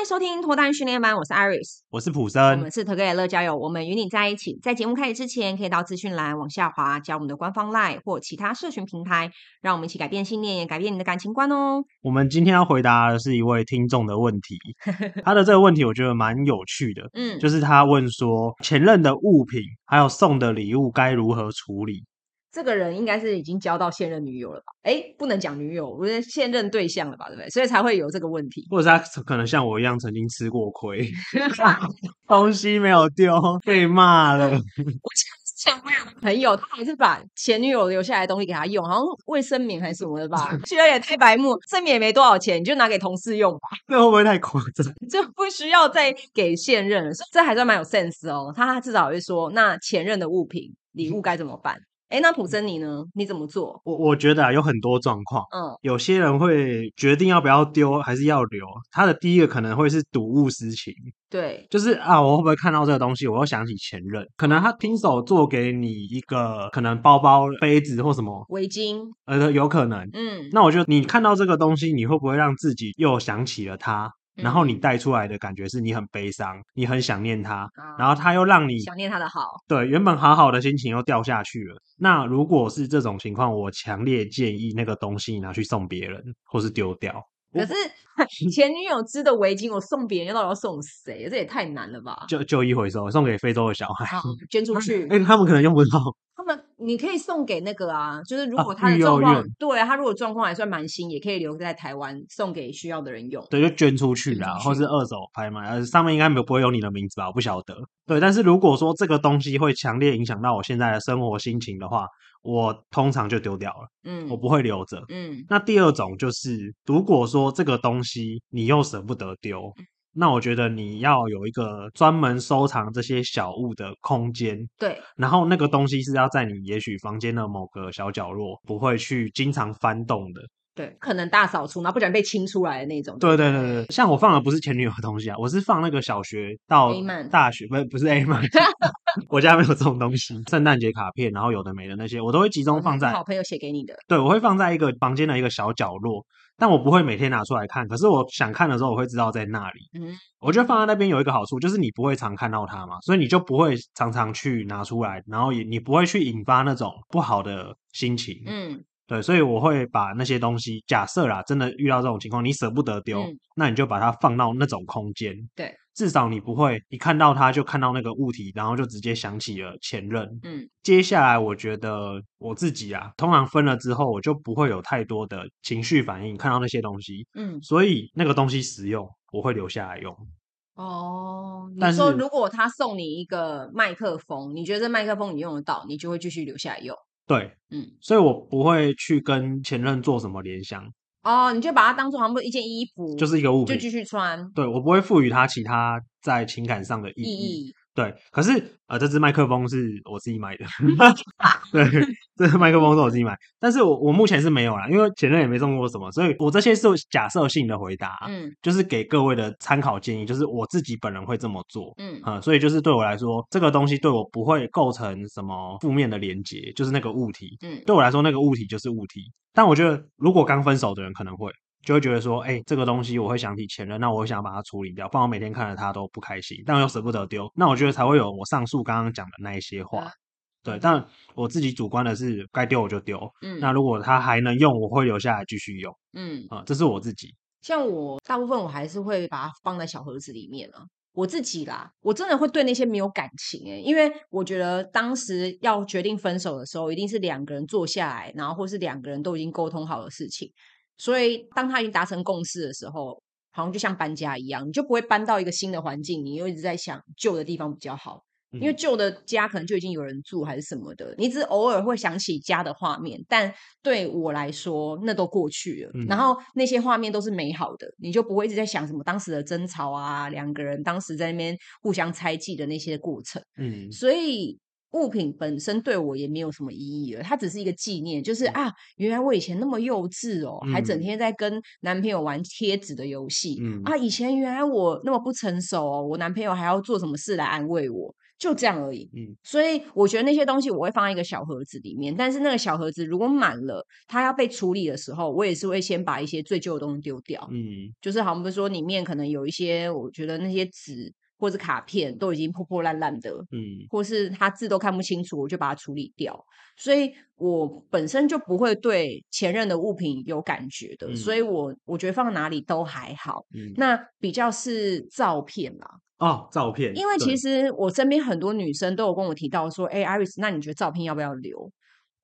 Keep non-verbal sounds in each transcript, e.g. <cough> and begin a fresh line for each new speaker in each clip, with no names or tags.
欢迎收听脱单训练班，我是 Iris，
我是普森，
我们是 Together 乐交友，我们与你在一起。在节目开始之前，可以到资讯栏往下滑，加我们的官方 LINE 或其他社群平台，让我们一起改变信念，也改变你的感情观哦。
我们今天要回答的是一位听众的问题，他的这个问题我觉得蛮有趣的，<laughs> 嗯，就是他问说前任的物品还有送的礼物该如何处理。
这个人应该是已经交到现任女友了吧？哎，不能讲女友，我觉得现任对象了吧，对不对？所以才会有这个问题。
或者是他可能像我一样曾经吃过亏，<laughs> 东西没有丢，被骂了。<laughs> 我
前前朋友，他还是把前女友留下来的东西给他用，好像卫生棉还是什么的吧？<laughs> 居然也太白目，卫生棉也没多少钱，你就拿给同事用吧？
这会不会太夸张？
就不需要再给现任了，这还算蛮有 sense 哦。他至少会说，那前任的物品礼物该怎么办？哎，那普森你呢？你怎么做？
我我觉得啊，有很多状况。嗯，有些人会决定要不要丢，还是要留。他的第一个可能会是睹物思情。
对，
就是啊，我会不会看到这个东西，我又想起前任？可能他亲手做给你一个，可能包包、杯子或什么
围巾，
呃，有可能。嗯，那我觉得你看到这个东西，你会不会让自己又想起了他？然后你带出来的感觉是你很悲伤，你很想念他，啊、然后他又让你
想念他的好，
对，原本好好的心情又掉下去了。那如果是这种情况，我强烈建议那个东西拿去送别人，或是丢掉。
可是前女友织的围巾，我送别人，要到底要送谁？这也太难了吧？
就就一回收，送给非洲的小孩，
捐出 <laughs> 去。
哎，他们可能用不到。
他们，你可以送给那个啊，就是如果他的状况，对啊，他如果状况还算蛮新，也可以留在台湾，送给需要的人用。
对，就捐出去啦，或是二手拍卖，呃，上面应该没有不会有你的名字吧？我不晓得。对，但是如果说这个东西会强烈影响到我现在的生活心情的话。我通常就丢掉了，嗯，我不会留着，嗯。那第二种就是，如果说这个东西你又舍不得丢，嗯，那我觉得你要有一个专门收藏这些小物的空间，
对。
然后那个东西是要在你也许房间的某个小角落，不会去经常翻动的。
对，可能大扫除，然后不小心被清出来的那种。
对对对对，像我放的不是前女友的东西啊，我是放那个小学到大学，不是不是 A 曼 <laughs> <laughs> 我家没有这种东西。圣诞节卡片，然后有的没的那些，我都会集中放在、
哦、好朋友写给你的。
对，我会放在一个房间的一个小角落，但我不会每天拿出来看。可是我想看的时候，我会知道在那里。嗯，我觉得放在那边有一个好处，就是你不会常看到它嘛，所以你就不会常常去拿出来，然后也你不会去引发那种不好的心情。嗯。对，所以我会把那些东西，假设啦，真的遇到这种情况，你舍不得丢，嗯、那你就把它放到那种空间。
对，
至少你不会一看到它就看到那个物体，然后就直接想起了前任。嗯，接下来我觉得我自己啊，通常分了之后，我就不会有太多的情绪反应，看到那些东西。嗯，所以那个东西实用，我会留下来用。
哦，你说如果他送你一个麦克风，你觉得这麦克风你用得到，你就会继续留下来用。
对，嗯，所以我不会去跟前任做什么联想。
哦，你就把它当做好像一件衣服，
就是一个物品，
就继续穿。
对，我不会赋予它其他在情感上的意义。意义对，可是呃，这支麦克风是我自己买的。<laughs> 对，这支麦克风是我自己买，但是我我目前是没有啦，因为前任也没送过什么，所以我这些是假设性的回答，嗯，就是给各位的参考建议，就是我自己本人会这么做，嗯，嗯，所以就是对我来说，这个东西对我不会构成什么负面的连结，就是那个物体，嗯，对我来说那个物体就是物体，但我觉得如果刚分手的人可能会。就会觉得说，哎、欸，这个东西我会想起前任，那我会想把它处理掉，不然我每天看着它都不开心，但我又舍不得丢，那我觉得才会有我上述刚刚讲的那一些话。对，但我自己主观的是，该丢我就丢。嗯，那如果它还能用，我会留下来继续用。嗯啊、嗯，这是我自己。
像我大部分我还是会把它放在小盒子里面啊。我自己啦，我真的会对那些没有感情诶，因为我觉得当时要决定分手的时候，一定是两个人坐下来，然后或是两个人都已经沟通好的事情。所以，当他已经达成共识的时候，好像就像搬家一样，你就不会搬到一个新的环境，你又一直在想旧的地方比较好，因为旧的家可能就已经有人住还是什么的，你只偶尔会想起家的画面，但对我来说，那都过去了。然后那些画面都是美好的，你就不会一直在想什么当时的争吵啊，两个人当时在那边互相猜忌的那些过程。嗯，所以。物品本身对我也没有什么意义了，它只是一个纪念，就是啊，原来我以前那么幼稚哦，还整天在跟男朋友玩贴纸的游戏，嗯、啊，以前原来我那么不成熟哦，我男朋友还要做什么事来安慰我，就这样而已。
嗯，
所以我觉得那些东西我会放在一个小盒子里面，但是那个小盒子如果满了，它要被处理的时候，我也是会先把一些最旧的东西丢掉。
嗯，
就是好像比如说里面可能有一些，我觉得那些纸。或者卡片都已经破破烂烂的，
嗯，
或是他字都看不清楚，我就把它处理掉。所以我本身就不会对前任的物品有感觉的，嗯、所以我我觉得放哪里都还好。嗯，那比较是照片啦。
哦，照片。
因为其实我身边很多女生都有跟我提到说，哎，Iris，那你觉得照片要不要留？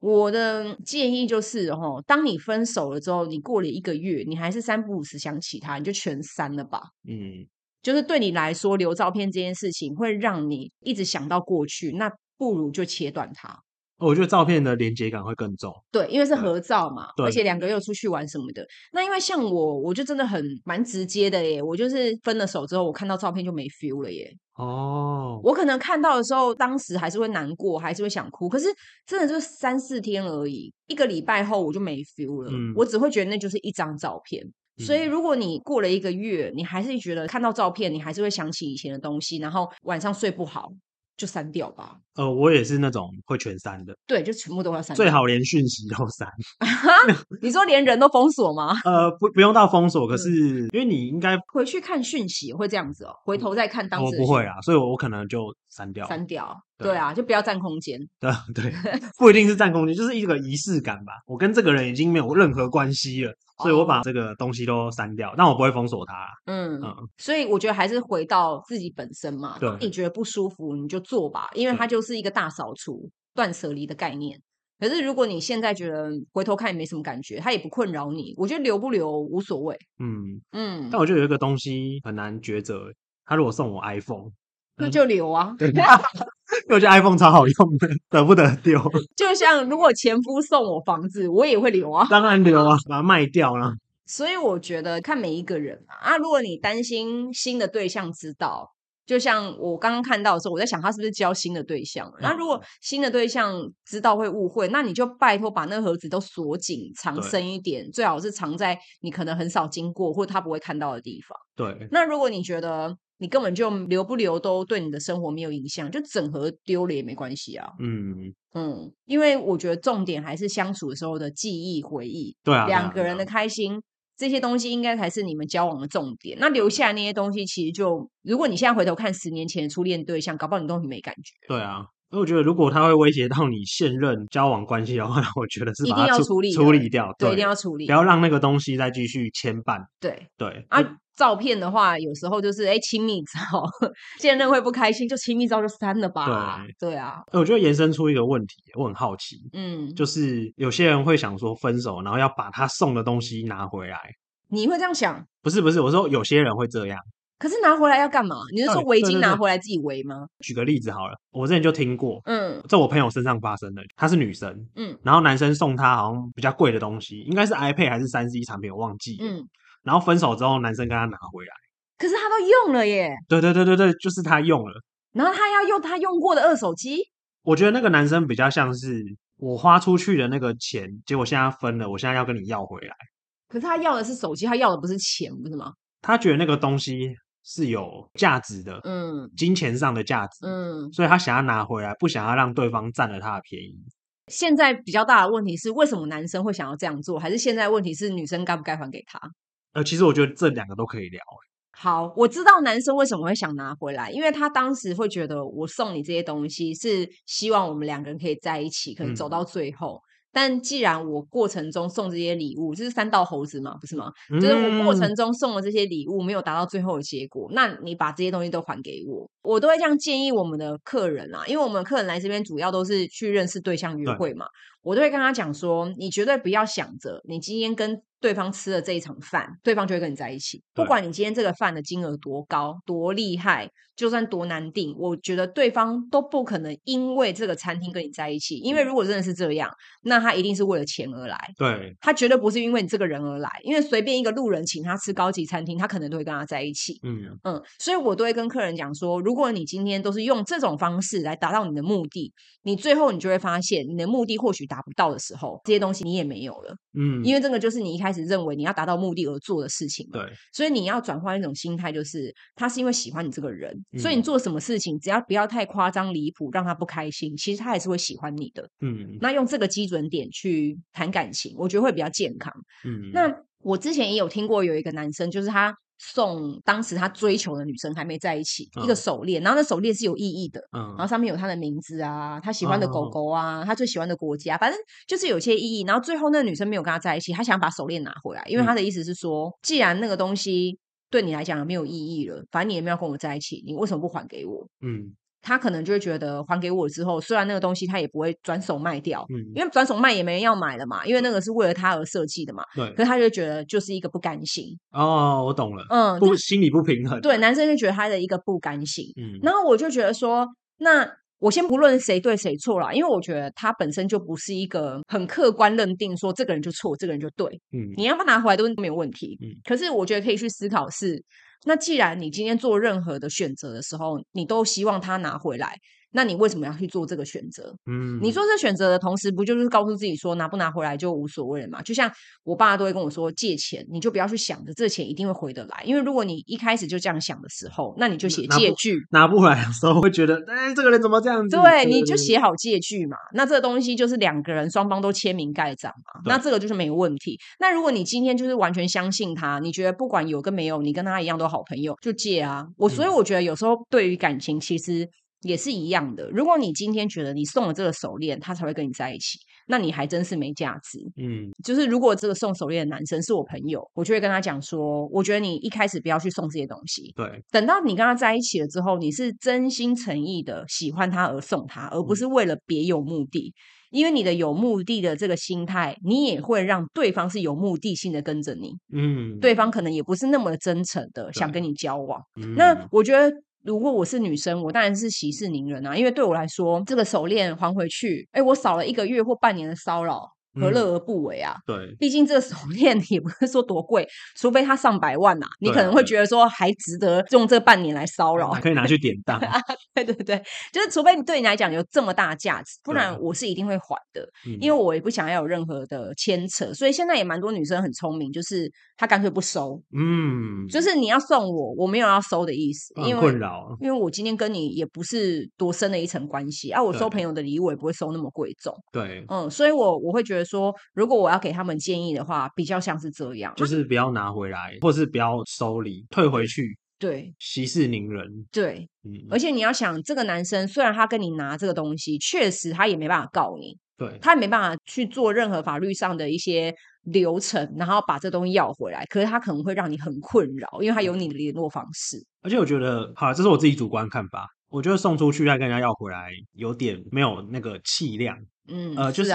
我的建议就是，哦，当你分手了之后，你过了一个月，你还是三不五时想起他，你就全删了吧。
嗯。
就是对你来说，留照片这件事情会让你一直想到过去，那不如就切断它。
我觉得照片的连接感会更重。
对，因为是合照嘛，而且两个又出去玩什么的。那因为像我，我就真的很蛮直接的耶。我就是分了手之后，我看到照片就没 feel 了耶。
哦，
我可能看到的时候，当时还是会难过，还是会想哭。可是真的就三四天而已，一个礼拜后我就没 feel 了。嗯，我只会觉得那就是一张照片。所以，如果你过了一个月，你还是觉得看到照片，你还是会想起以前的东西，然后晚上睡不好，就删掉吧。
呃，我也是那种会全删的。
对，就全部都要删。
最好连讯息都删。<laughs>
你说连人都封锁吗？
呃，不，不用到封锁，可是因为你应该
回去看讯息会这样子哦，回头再看当时。
我不会啊，所以我我可能就删掉。
删掉。对啊，就不要占空间。<laughs>
对对，<laughs> 不一定是占空间，就是一个仪式感吧。我跟这个人已经没有任何关系了。所以我把这个东西都删掉，但我不会封锁他。嗯嗯，
所以我觉得还是回到自己本身嘛。对，你觉得不舒服你就做吧，因为它就是一个大扫除、断舍离的概念。可是如果你现在觉得回头看也没什么感觉，它也不困扰你，我觉得留不留无所谓。嗯嗯，
但我觉得有一个东西很难抉择，他如果送我 iPhone，
那就留啊。
对，我觉得 iPhone 超好用的，舍不得丢。<laughs>
就像如果前夫送我房子，我也会留啊。
当然留啊，把它卖掉了。
所以我觉得看每一个人啊，啊，如果你担心新的对象知道，就像我刚刚看到的时候，我在想他是不是交新的对象。那如果新的对象知道会误会，那你就拜托把那个盒子都锁紧，藏深一点，最好是藏在你可能很少经过或者他不会看到的地方。
对。
那如果你觉得，你根本就留不留都对你的生活没有影响，就整合丢了也没关系啊。嗯嗯，因为我觉得重点还是相处的时候的记忆回忆，
对啊，
两个人的开心，这些东西应该才是你们交往的重点。那留下那些东西，其实就如果你现在回头看十年前的初恋对象，搞不好你都很没感觉。
对啊。因为我觉得，如果他会威胁到你现任交往关系的话，我觉得是把
一定要处理
处理掉，对，
对，一定要处理，
不要让那个东西再继续牵绊。
对
对
啊，照片的话，有时候就是哎，亲密照，<laughs> 现任会不开心，就亲密照就删了吧。对对啊，
我觉得延伸出一个问题，我很好奇，嗯，就是有些人会想说分手，然后要把他送的东西拿回来，
你会这样想？
不是不是，我说有些人会这样。
可是拿回来要干嘛？你是说围巾拿回来自己围吗？
举个例子好了，我之前就听过，嗯，在我朋友身上发生的，她是女生，嗯，然后男生送她好像比较贵的东西，应该是 iPad 还是三 C 产品，我忘记，嗯，然后分手之后，男生跟她拿回来，
可是他都用了耶，
对对对对对，就是他用了，
然后他要用他用过的二手机，
我觉得那个男生比较像是我花出去的那个钱，结果现在分了，我现在要跟你要回来，
可是他要的是手机，他要的不是钱，不是吗？
他觉得那个东西。是有价值的，嗯，金钱上的价值，嗯，所以他想要拿回来，不想要让对方占了他的便宜。
现在比较大的问题是，为什么男生会想要这样做？还是现在问题是女生该不该还给他？
呃，其实我觉得这两个都可以聊。
好，我知道男生为什么会想拿回来，因为他当时会觉得我送你这些东西是希望我们两个人可以在一起，可能走到最后。嗯但既然我过程中送这些礼物，就是三道猴子嘛，不是吗？嗯、就是我过程中送的这些礼物没有达到最后的结果，那你把这些东西都还给我，我都会这样建议我们的客人啊，因为我们客人来这边主要都是去认识对象约会嘛，我都会跟他讲说，你绝对不要想着你今天跟对方吃了这一场饭，对方就会跟你在一起，不管你今天这个饭的金额多高多厉害。就算多难定，我觉得对方都不可能因为这个餐厅跟你在一起。因为如果真的是这样，那他一定是为了钱而来。
对，
他绝对不是因为你这个人而来。因为随便一个路人请他吃高级餐厅，他可能都会跟他在一起。嗯嗯，所以我都会跟客人讲说，如果你今天都是用这种方式来达到你的目的，你最后你就会发现，你的目的或许达不到的时候，这些东西你也没有了。嗯，因为这个就是你一开始认为你要达到目的而做的事情。
对，
所以你要转换一种心态，就是他是因为喜欢你这个人。嗯、所以你做什么事情，只要不要太夸张离谱，让他不开心，其实他还是会喜欢你的。嗯，那用这个基准点去谈感情，我觉得会比较健康。嗯，那我之前也有听过有一个男生，就是他。送当时他追求的女生还没在一起，嗯、一个手链，然后那手链是有意义的，嗯，然后上面有他的名字啊，他喜欢的狗狗啊，哦、他最喜欢的国家，反正就是有些意义。然后最后那个女生没有跟他在一起，他想把手链拿回来，因为他的意思是说，嗯、既然那个东西对你来讲没有意义了，反正你也没有跟我在一起，你为什么不还给我？嗯。他可能就会觉得还给我之后，虽然那个东西他也不会转手卖掉，嗯，因为转手卖也没人要买了嘛，因为那个是为了他而设计的嘛，对。可是他就觉得就是一个不甘心。
哦，我懂了，嗯，不，心里不平衡。
对，男生就觉得他的一个不甘心，嗯。然后我就觉得说，那我先不论谁对谁错啦，因为我觉得他本身就不是一个很客观认定说这个人就错，这个人就对，嗯。你要不拿回来都没有问题，嗯。可是我觉得可以去思考是，那既然你今天做任何的选择的时候，你都希望他拿回来。那你为什么要去做这个选择？嗯，你做这选择的同时，不就是告诉自己说拿不拿回来就无所谓了嘛？就像我爸都会跟我说，借钱你就不要去想着这钱一定会回得来，因为如果你一开始就这样想的时候，那你就写借据，
拿不回来的时候会觉得，哎，这个人怎么这样子？
对，你就写好借据嘛。那这个东西就是两个人双方都签名盖章嘛，那这个就是没有问题。那如果你今天就是完全相信他，你觉得不管有跟没有，你跟他一样都好朋友，就借啊。我所以我觉得有时候对于感情，其实。也是一样的。如果你今天觉得你送了这个手链，他才会跟你在一起，那你还真是没价值。嗯，就是如果这个送手链的男生是我朋友，我就会跟他讲说，我觉得你一开始不要去送这些东西。
对，
等到你跟他在一起了之后，你是真心诚意的喜欢他而送他，而不是为了别有目的。嗯，因为你的有目的的这个心态，你也会让对方是有目的性的跟着你。嗯，对方可能也不是那么真诚的想跟你交往。嗯，那我觉得。如果我是女生，我当然是息事宁人啊，因为对我来说，这个手链还回去，哎，我少了一个月或半年的骚扰。何乐而不为啊？对，毕竟这个手链 <laughs> 也不是说多贵，除非它上百万呐、啊，你可能会觉得说还值得用这半年来骚扰，
可以拿去典当。<laughs>
对 <laughs> 对对，就是除非你对你来讲有这么大的价值，不然我是一定会还的，因为我也不想要有任何的牵扯。所以现在也蛮多女生很聪明，就是她干脆不收，嗯，就是你要送我，我没有要收的意思，因为
困扰，
因为我今天跟你也不是多深的一层关系啊，我收朋友的礼物也不会收那么贵重，
对，
嗯，所以我我会觉得。说，如果我要给他们建议的话，比较像是这样，
就是不要拿回来，或是不要收礼，退回去。
对，
息事宁人。
对，嗯，而且你要想，这个男生虽然他跟你拿这个东西，确实他也没办法告你，
对，
他也没办法去做任何法律上的一些流程，然后把这东西要回来。可是他可能会让你很困扰，因为他有你的联络方式。
而且我觉得，好，这是我自己主观看法。我觉得送出去再跟人家要回来，有点没有那个气量。嗯，呃，就是，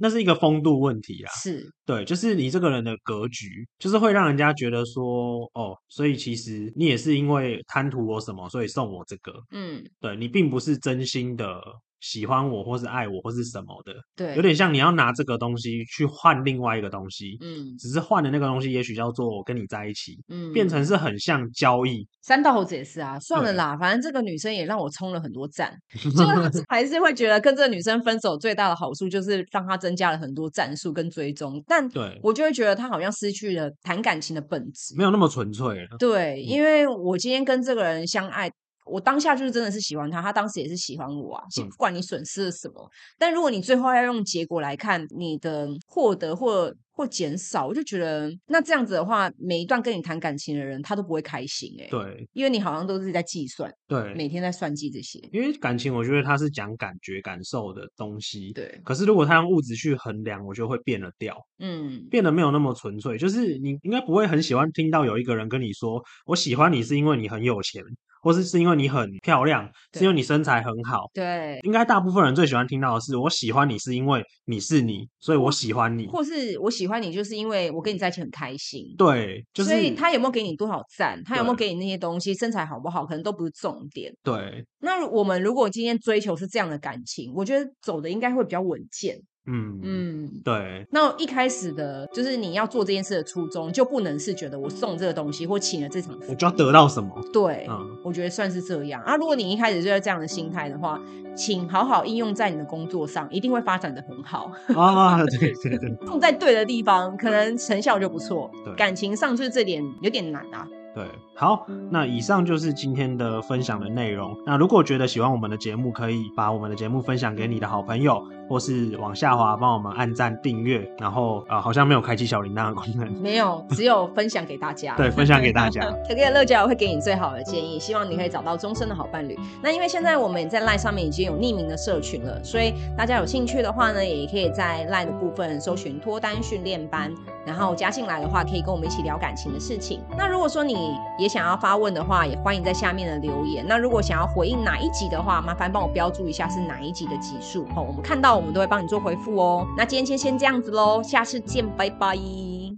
那是一个风度问题啊。
是，
对，就是你这个人的格局，就是会让人家觉得说，哦，所以其实你也是因为贪图我什么，所以送我这个。嗯，对，你并不是真心的。喜欢我，或是爱我，或是什么的，
对，
有点像你要拿这个东西去换另外一个东西，嗯，只是换的那个东西，也许叫做我跟你在一起，嗯，变成是很像交易。
三道猴子也是啊，算了啦，反正这个女生也让我充了很多赞，就 <laughs> 还是会觉得跟这个女生分手最大的好处就是让她增加了很多战术跟追踪，但对我就会觉得她好像失去了谈感情的本质，
没有那么纯粹了。
对，因为我今天跟这个人相爱。我当下就是真的是喜欢他，他当时也是喜欢我啊。不管你损失了什么，但如果你最后要用结果来看你的获得或或减少，我就觉得那这样子的话，每一段跟你谈感情的人他都不会开心哎、欸。
对，
因为你好像都是在计算，
对，
每天在算计这些。
因为感情，我觉得它是讲感觉、感受的东西。
对，
可是如果他用物质去衡量，我觉得会变了调。嗯，变得没有那么纯粹。就是你应该不会很喜欢听到有一个人跟你说：“我喜欢你是因为你很有钱。”或是是因为你很漂亮，是因为你身材很好。
对，
应该大部分人最喜欢听到的是，我喜欢你是因为你是你，所以我喜欢你。
或是我喜欢你，就是因为我跟你在一起很开心。
对，就是。
所以他有没有给你多少赞，他有没有给你那些东西，身材好不好，可能都不是重点。
对。
那我们如果今天追求是这样的感情，我觉得走的应该会比较稳健。
嗯嗯，对。
那一开始的，就是你要做这件事的初衷，就不能是觉得我送这个东西或请了这场，
我就要得到什么？
对，嗯，我觉得算是这样啊。如果你一开始就在这样的心态的话，请好好应用在你的工作上，一定会发展的很好
啊。对对对，<laughs>
用在对的地方，可能成效就不错。对，感情上就是这点有点难啊。
对，好，那以上就是今天的分享的内容。那如果觉得喜欢我们的节目，可以把我们的节目分享给你的好朋友，或是往下滑帮我们按赞订阅。然后呃，好像没有开启小铃铛的功能，
没有，只有分享给大家。
对，分享给大家。<laughs>
可可的乐交友会给你最好的建议，希望你可以找到终身的好伴侣。那因为现在我们在 LINE 上面已经有匿名的社群了，所以大家有兴趣的话呢，也可以在 LINE 的部分搜寻脱单训练班，然后加进来的话，可以跟我们一起聊感情的事情。那如果说你也想要发问的话，也欢迎在下面的留言。那如果想要回应哪一集的话，麻烦帮我标注一下是哪一集的集数，好，我们看到我们都会帮你做回复哦。那今天先先这样子喽，下次见，拜拜。